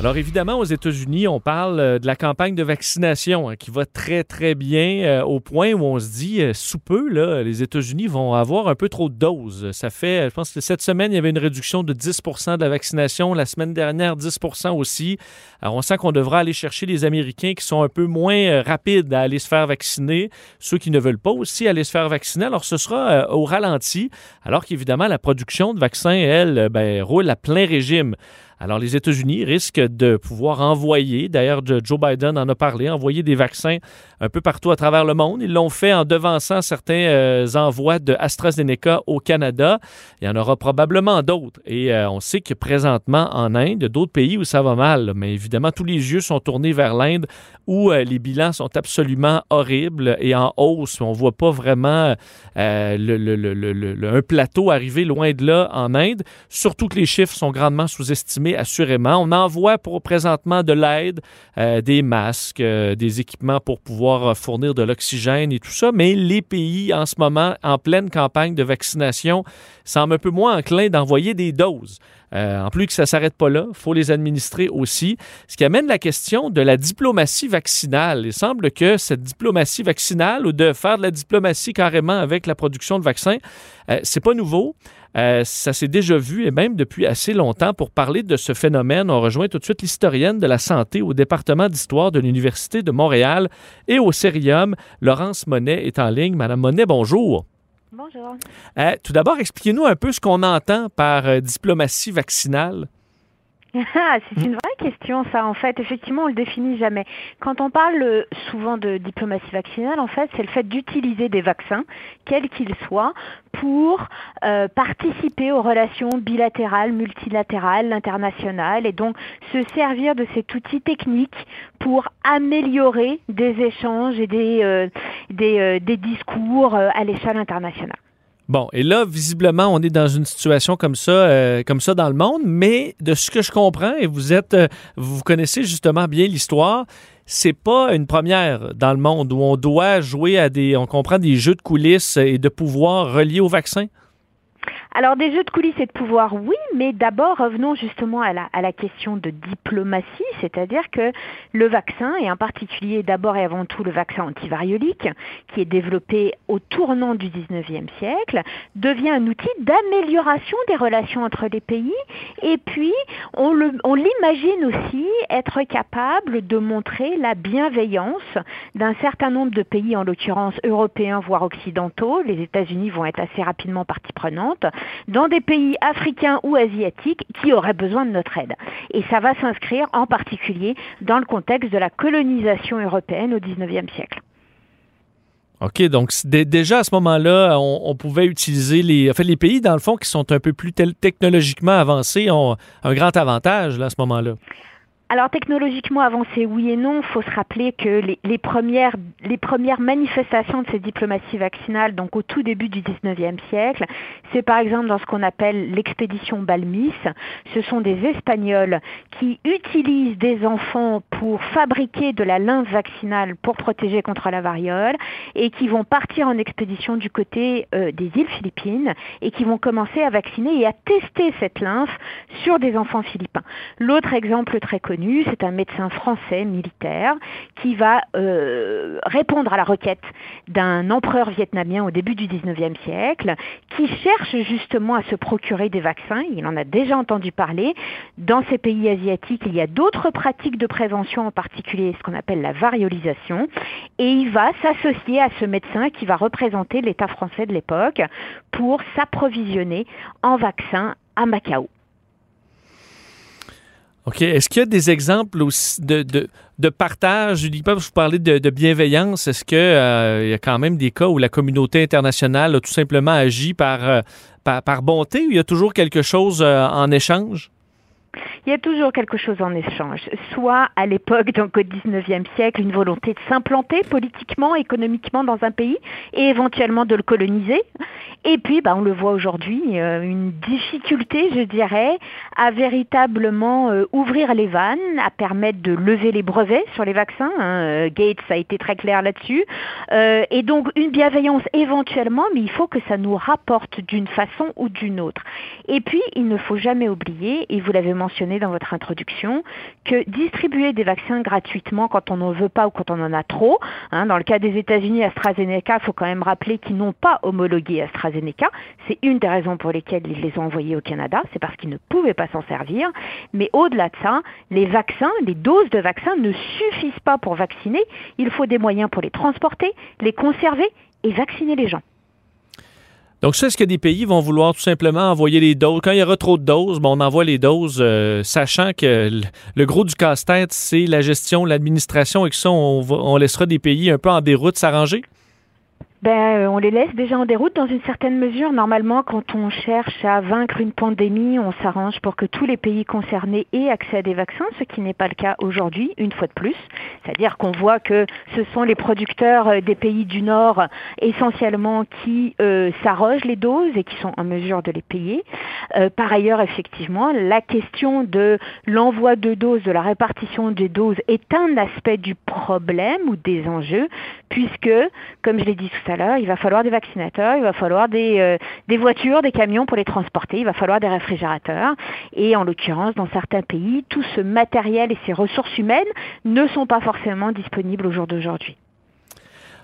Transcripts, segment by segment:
Alors évidemment, aux États-Unis, on parle euh, de la campagne de vaccination hein, qui va très très bien euh, au point où on se dit euh, sous peu, là, les États-Unis vont avoir un peu trop de doses. Ça fait, je pense que cette semaine, il y avait une réduction de 10% de la vaccination. La semaine dernière, 10% aussi. Alors on sent qu'on devra aller chercher les Américains qui sont un peu moins rapides à aller se faire vacciner, ceux qui ne veulent pas aussi aller se faire vacciner. Alors ce sera au ralenti, alors qu'évidemment la production de vaccins, elle, ben, roule à plein régime. Alors, les États-Unis risquent de pouvoir envoyer, d'ailleurs, Joe Biden en a parlé, envoyer des vaccins un peu partout à travers le monde. Ils l'ont fait en devançant certains euh, envois de AstraZeneca au Canada. Il y en aura probablement d'autres. Et euh, on sait que présentement, en Inde, d'autres pays où ça va mal. Mais évidemment, tous les yeux sont tournés vers l'Inde où euh, les bilans sont absolument horribles et en hausse. On voit pas vraiment un plateau arriver loin de là en Inde. Surtout que les chiffres sont grandement sous-estimés, assurément. On envoie pour présentement de l'aide, euh, des masques, euh, des équipements pour pouvoir euh, fournir de l'oxygène et tout ça. Mais les pays, en ce moment, en pleine campagne de vaccination, semblent un peu moins enclins d'envoyer des doses. En plus que ça ne s'arrête pas là, il faut les administrer aussi. Ce qui amène la question de la diplomatie vaccinale. Il semble que cette diplomatie vaccinale ou de faire de la diplomatie carrément avec la production de vaccins, c'est pas nouveau. Euh, ça s'est déjà vu et même depuis assez longtemps. Pour parler de ce phénomène, on rejoint tout de suite l'historienne de la santé au département d'histoire de l'Université de Montréal et au Cérium. Laurence Monet est en ligne. Madame Monet, bonjour. Bonjour. Euh, tout d'abord, expliquez-nous un peu ce qu'on entend par euh, diplomatie vaccinale. Ah, c'est une vraie question, ça, en fait. Effectivement, on le définit jamais. Quand on parle euh, souvent de diplomatie vaccinale, en fait, c'est le fait d'utiliser des vaccins, quels qu'ils soient, pour euh, participer aux relations bilatérales, multilatérales, internationales, et donc se servir de cet outil technique pour améliorer des échanges et des, euh, des, discours à l'échelle internationale. Bon, et là, visiblement, on est dans une situation comme ça, euh, comme ça dans le monde, mais de ce que je comprends, et vous êtes, euh, vous connaissez justement bien l'histoire, c'est pas une première dans le monde où on doit jouer à des, on comprend des jeux de coulisses et de pouvoir relier au vaccin? Alors des jeux de coulisses et de pouvoir, oui, mais d'abord revenons justement à la, question de diplomatie, c'est-à-dire que le vaccin, et en particulier d'abord et avant tout le vaccin antivariolique, qui est développé au tournant du 19e siècle, devient un outil d'amélioration des relations entre les pays, et puis on l'imagine aussi être capable de montrer la bienveillance d'un certain nombre de pays, en l'occurrence européens, voire occidentaux, les États-Unis vont être assez rapidement partie prenante, dans des pays africains ou asiatiques qui auraient besoin de notre aide. Et ça va s'inscrire en particulier dans le contexte de la colonisation européenne au 19e siècle. OK, donc déjà à ce moment-là, on, pouvait utiliser les, en fait, les pays, dans le fond, qui sont un peu plus technologiquement avancés, ont un grand avantage là, à ce moment-là. Alors technologiquement avancé, oui et non. Il faut se rappeler que les, premières manifestations de cette diplomatie vaccinale, donc au tout début du 19e siècle, c'est par exemple dans ce qu'on appelle l'expédition Balmis. Ce sont des Espagnols qui utilisent des enfants pour fabriquer de la lymphe vaccinale pour protéger contre la variole et qui vont partir en expédition du côté euh, des îles Philippines et qui vont commencer à vacciner et à tester cette lymphe sur des enfants philippins. L'autre exemple très connu, c'est un médecin français militaire qui va euh, répondre à la requête d'un empereur vietnamien au début du 19e siècle qui cherche justement à se procurer des vaccins. Il en a déjà entendu parler. Dans ces pays asiatiques, il y a d'autres pratiques de prévention, en particulier ce qu'on appelle la variolisation. Et il va s'associer à ce médecin qui va représenter l'État français de l'époque pour s'approvisionner en vaccins à Macao. OK. Est-ce qu'il y a des exemples de, de, de partage? Uniquement parce que vous parlez de, bienveillance? Est-ce qu'il y a quand même des cas où la communauté internationale a tout simplement agi par, euh, par, par bonté ou il y a toujours quelque chose euh, en échange? Il y a toujours quelque chose en échange. Soit à l'époque, donc au 19e siècle, une volonté de s'implanter politiquement, économiquement dans un pays et éventuellement de le coloniser. Et puis, bah, on le voit aujourd'hui, euh, une difficulté, je dirais, à véritablement euh, ouvrir les vannes, à permettre de lever les brevets sur les vaccins. Hein. Euh, Gates a été très clair là-dessus. et donc, une bienveillance éventuellement, mais il faut que ça nous rapporte d'une façon ou d'une autre. Et puis, il ne faut jamais oublier, et vous l'avez mentionné dans votre introduction, que distribuer des vaccins gratuitement quand on n'en veut pas ou quand on en a trop, hein, dans le cas des États-Unis, AstraZeneca, il faut quand même rappeler qu'ils n'ont pas homologué AstraZeneca. C'est une des raisons pour lesquelles ils les ont envoyés au Canada, c'est parce qu'ils ne pouvaient pas s'en servir. Mais au-delà de ça, les vaccins, les doses de vaccins ne suffisent pas pour vacciner. Il faut des moyens pour les transporter, les conserver et vacciner les gens. Donc, ça, est-ce que des pays vont vouloir tout simplement envoyer les doses? Quand il y aura trop de doses, bon, on envoie les doses, euh, sachant que le gros du casse-tête, c'est la gestion, l'administration, et que ça, on, on laissera des pays un peu en déroute s'arranger? Ben, euh, on les laisse déjà en déroute dans une certaine mesure. Normalement, quand on cherche à vaincre une pandémie, on s'arrange pour que tous les pays concernés aient accès à des vaccins, ce qui n'est pas le cas aujourd'hui, une fois de plus. C'est-à-dire qu'on voit que ce sont les producteurs euh, des pays du Nord essentiellement qui euh, s'arrogent les doses et qui sont en mesure de les payer. Euh, par ailleurs, effectivement, la question de l'envoi de doses, de la répartition des doses est un aspect du problème ou des enjeux, puisque, comme je l'ai dit tout il va falloir des vaccinateurs, il va falloir des, euh, des voitures, des camions pour les transporter, il va falloir des réfrigérateurs. Et en l'occurrence, dans certains pays, tout ce matériel et ces ressources humaines ne sont pas forcément disponibles au jour d'aujourd'hui.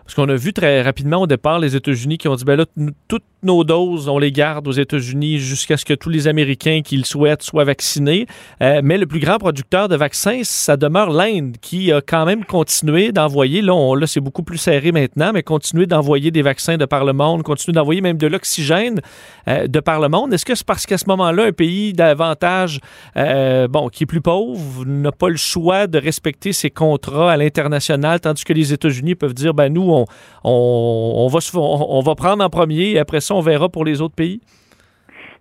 Parce qu'on a vu très rapidement au départ les États-Unis qui ont dit ben là, toutes nos doses, on les garde aux États-Unis jusqu'à ce que tous les Américains qui le souhaitent soient vaccinés. Euh, mais le plus grand producteur de vaccins, ça demeure l'Inde, qui a quand même continué d'envoyer, là, c'est beaucoup plus serré maintenant, mais continuer d'envoyer des vaccins de par le monde, continuer d'envoyer même de l'oxygène euh, de par le monde. Est-ce que c'est parce qu'à ce moment-là, un pays davantage, euh, bon, qui est plus pauvre, n'a pas le choix de respecter ses contrats à l'international, tandis que les États-Unis peuvent dire, ben nous, on, va, on, va prendre en premier et après ça, on verra pour les autres pays?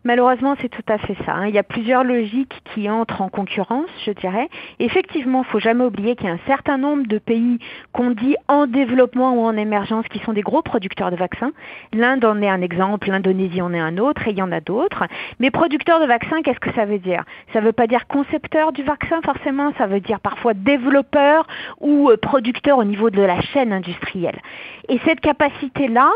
Malheureusement, c'est tout à fait ça. Hein. Il y a plusieurs logiques qui entrent en concurrence, je dirais. Effectivement, il faut jamais oublier qu'il y a un certain nombre de pays qu'on dit en développement ou en émergence qui sont des gros producteurs de vaccins. L'Inde en est un exemple, l'Indonésie en est un autre, et il y en a d'autres. Mais producteurs de vaccins, qu'est-ce que ça veut dire? Ça ne veut pas dire concepteur du vaccin forcément, ça veut dire parfois développeur ou euh, producteur au niveau de la chaîne industrielle. Et cette capacité-là,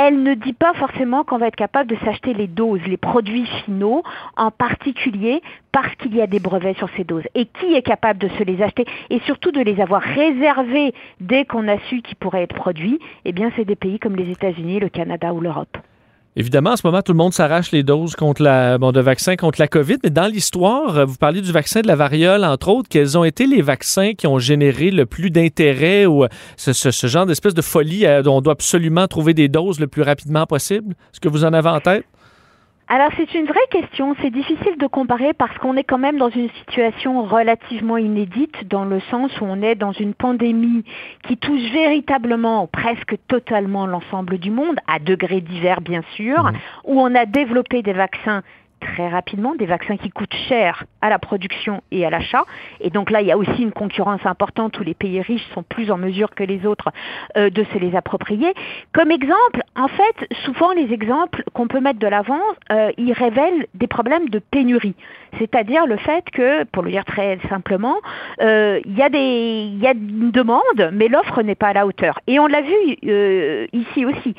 elle ne dit pas forcément qu'on va être capable de s'acheter les doses, les produits finaux, en particulier parce qu'il y a des brevets sur ces doses. Et qui est capable de se les acheter et surtout de les avoir réservés dès qu'on a su qu'ils pourraient être produits? Eh bien, c'est des pays comme les États-Unis, le Canada ou l'Europe. Évidemment, en ce moment, tout le monde s'arrache les doses contre la, bon, de vaccins contre la COVID, mais dans l'histoire, euh, vous parlez du vaccin de la variole, entre autres. Quels ont été les vaccins qui ont généré le plus d'intérêt ou euh, ce, genre d'espèce de folie euh, dont on doit absolument trouver des doses le plus rapidement possible? Est-ce que vous en avez en tête? Alors c'est une vraie question, c'est difficile de comparer parce qu'on est quand même dans une situation relativement inédite dans le sens où on est dans une pandémie qui touche véritablement presque totalement l'ensemble du monde, à degrés divers bien sûr, mmh. où on a développé des vaccins très rapidement, des vaccins qui coûtent cher à la production et à l'achat. Et donc là, il y a aussi une concurrence importante où les pays riches sont plus en mesure que les autres euh, de se les approprier. Comme exemple, en fait, souvent les exemples qu'on peut mettre de l'avant, euh, ils révèlent des problèmes de pénurie. C'est-à-dire le fait que, pour le dire très simplement, euh, il y, a il y a une demande, mais l'offre n'est pas à la hauteur. Et on l'a vu ici aussi,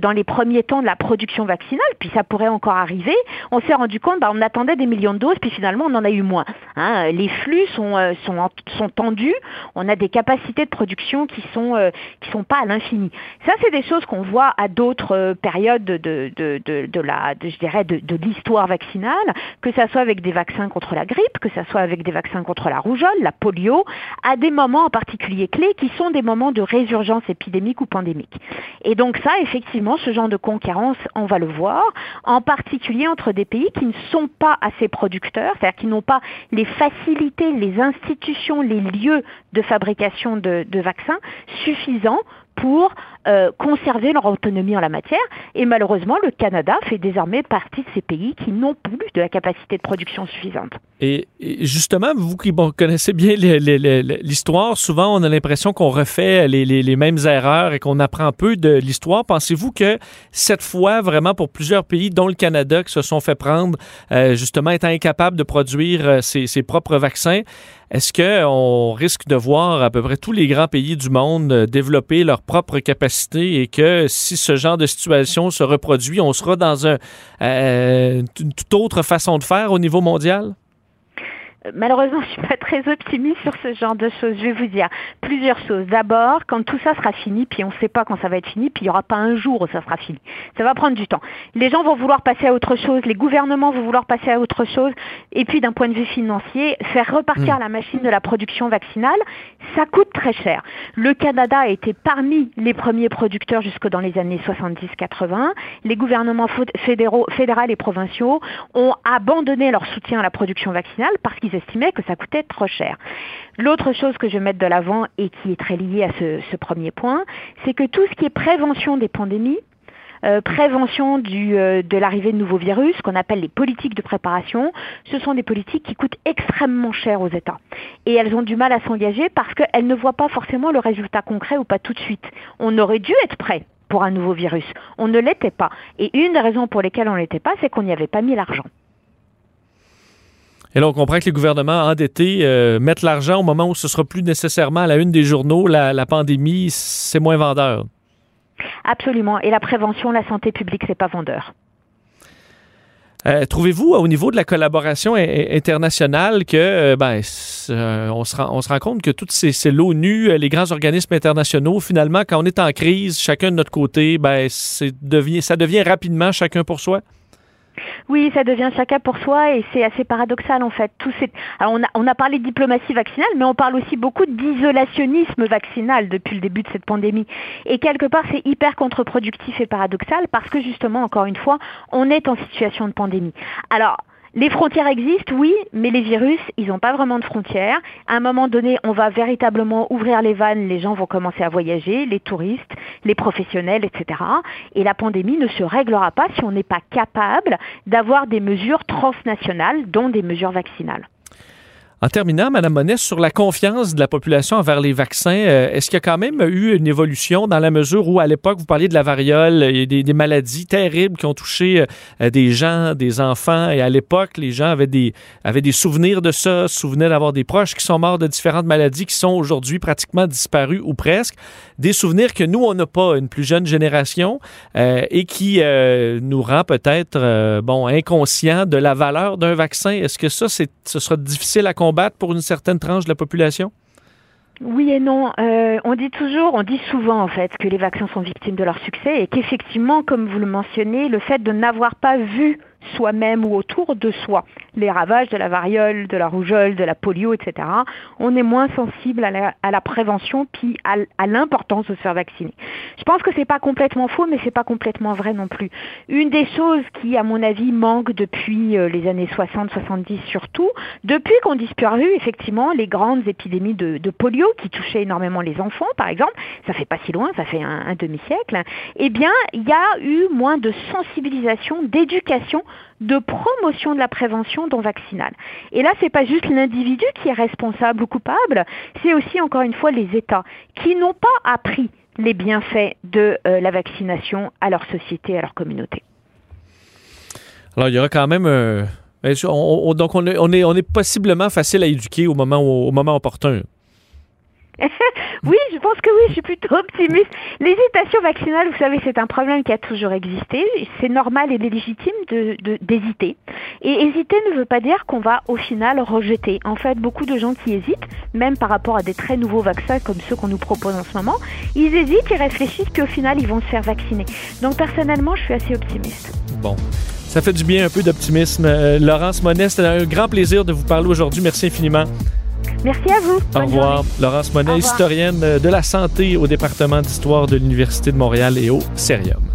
dans les premiers temps de la production vaccinale, puis ça pourrait encore arriver, on s'est rendu compte, bah, on attendait des millions de doses, puis finalement on en a eu moins. Hein. Les flux sont, euh, sont, tendus, on a des capacités de production qui sont euh, qui sont pas à l'infini. Ça, c'est des choses qu'on voit à d'autres euh, périodes de, de l'histoire vaccinale, que ça soit avec des vaccins contre la grippe, que ça soit avec des vaccins contre la rougeole, la polio, à des moments en particulier clés qui sont des moments de résurgence épidémique ou pandémique. Et donc ça, effectivement, ce genre de concurrence, on va le voir, en particulier entre des pays qui ne sont pas assez producteurs, c'est-à-dire qui n'ont pas les facilités, les institutions, les lieux de fabrication de, vaccins suffisants pour euh, conserver leur autonomie en la matière. Et malheureusement, le Canada fait désormais partie de ces pays qui n'ont plus de la capacité de production suffisante. Et, justement, vous qui connaissez bien l'histoire, souvent on a l'impression qu'on refait les, mêmes erreurs et qu'on apprend peu de l'histoire. Pensez-vous que cette fois, vraiment pour plusieurs pays, dont le Canada, qui se sont fait prendre, euh, justement étant incapables de produire euh, ses, ses propres vaccins, est-ce qu'on risque de voir à peu près tous les grands pays du monde euh, développer leurs propres et que si ce genre de situation se reproduit, on sera dans un, une toute autre façon de faire au niveau mondial? Malheureusement, je suis pas très optimiste sur ce genre de choses. Je vais vous dire plusieurs choses. D'abord, quand tout ça sera fini, puis on ne sait pas quand ça va être fini, puis il n'y aura pas un jour où ça sera fini. Ça va prendre du temps. Les gens vont vouloir passer à autre chose, les gouvernements vont vouloir passer à autre chose, et puis d'un point de vue financier, faire repartir hmm. la machine de la production vaccinale, ça coûte très cher. Le Canada a été parmi les premiers producteurs jusque dans les années 70-80. Les gouvernements fédéraux, fédéraux et provinciaux ont abandonné leur soutien à la production vaccinale parce qu'ils estimaient que ça coûtait trop cher. L'autre chose que je vais mettre de l'avant et qui est très liée à ce, premier point, c'est que tout ce qui est prévention des pandémies, euh, prévention euh, de l'arrivée de nouveaux virus, qu'on appelle les politiques de préparation, ce sont des politiques qui coûtent extrêmement cher aux États. Et elles ont du mal à s'engager parce qu'elles ne voient pas forcément le résultat concret ou pas tout de suite. On aurait dû être prêt pour un nouveau virus. On ne l'était pas. Et une des raisons pour lesquelles on ne l'était pas, c'est qu'on n'y avait pas mis l'argent. Et là, on comprend que les gouvernements endettés euh, mettent l'argent au moment où ce sera plus nécessairement à la une des journaux. La, pandémie, c'est moins vendeur. Absolument. Et la prévention, la santé publique, c'est pas vendeur. Euh, trouvez-vous au niveau de la collaboration internationale que euh, ben, on, se rend, on, se rend, compte que toutes ces, ces l'ONU, les grands organismes internationaux, finalement, quand on est en crise, chacun de notre côté, ben, devient, ça devient rapidement chacun pour soi? Oui, ça devient chacun pour soi et c'est assez paradoxal en fait. Alors on a, on a parlé de diplomatie vaccinale, mais on parle aussi beaucoup d'isolationnisme vaccinal depuis le début de cette pandémie. Et quelque part, c'est hyper contre-productif et paradoxal parce que justement, encore une fois, on est en situation de pandémie. Alors, les frontières existent, oui, mais les virus, ils n'ont pas vraiment de frontières. À un moment donné, on va véritablement ouvrir les vannes, les gens vont commencer à voyager, les touristes, les professionnels, etc. Et la pandémie ne se réglera pas si on n'est pas capable d'avoir des mesures transnationales, dont des mesures vaccinales. En terminant, Mme Monnet, sur la confiance de la population envers les vaccins, euh, est-ce qu'il y a quand même eu une évolution dans la mesure où, à l'époque, vous parliez de la variole, et des, des maladies terribles qui ont touché euh, des gens, des enfants, et à l'époque, les gens avaient des, souvenirs de ça, souvenaient d'avoir des proches qui sont morts de différentes maladies qui sont aujourd'hui pratiquement disparues ou presque, des souvenirs que nous, on n'a pas, une plus jeune génération, euh, et qui nous rend peut-être, bon, inconscients de la valeur d'un vaccin. Est-ce que ça, ce sera difficile à comprendre pour une certaine tranche de la population? Oui et non. Euh, on dit toujours, on dit souvent en fait que les vaccins sont victimes de leur succès et qu'effectivement, comme vous le mentionnez, le fait de n'avoir pas vu soi-même ou autour de soi les ravages de la variole, de la rougeole, de la polio, etc., on est moins sensible à la, prévention puis à, l'importance de se faire vacciner. Je pense que c'est pas complètement faux, mais c'est pas complètement vrai non plus. Une des choses qui, à mon avis, manque depuis euh, les années 60-70 surtout, depuis qu'on disparu effectivement les grandes épidémies de, polio qui touchaient énormément les enfants, par exemple, ça fait pas si loin, ça fait un, un demi-siècle, eh bien, il y a eu moins de sensibilisation, d'éducation de promotion de la prévention dont vaccinale. Et là, c'est pas juste l'individu qui est responsable ou coupable, c'est aussi encore une fois les États qui n'ont pas appris les bienfaits de euh, la vaccination à leur société, à leur communauté. Alors, il y aura quand même donc on est possiblement facile à éduquer au moment, au moment opportun. oui, je pense que oui, je suis plutôt optimiste. L'hésitation vaccinale, vous savez, c'est un problème qui a toujours existé. C'est normal et légitime d'hésiter. De, et hésiter ne veut pas dire qu'on va au final rejeter. En fait, beaucoup de gens qui hésitent, même par rapport à des très nouveaux vaccins comme ceux qu'on nous propose en ce moment, ils hésitent, ils réfléchissent, puis au final, ils vont se faire vacciner. Donc personnellement, je suis assez optimiste. Bon. Ça fait du bien un peu d'optimisme. Euh, Laurence Monest, c'était un grand plaisir de vous parler aujourd'hui. Merci infiniment. Merci à vous. Au revoir. Laurence Monet, historienne de la santé au département d'histoire de l'Université de Montréal et au Cérium.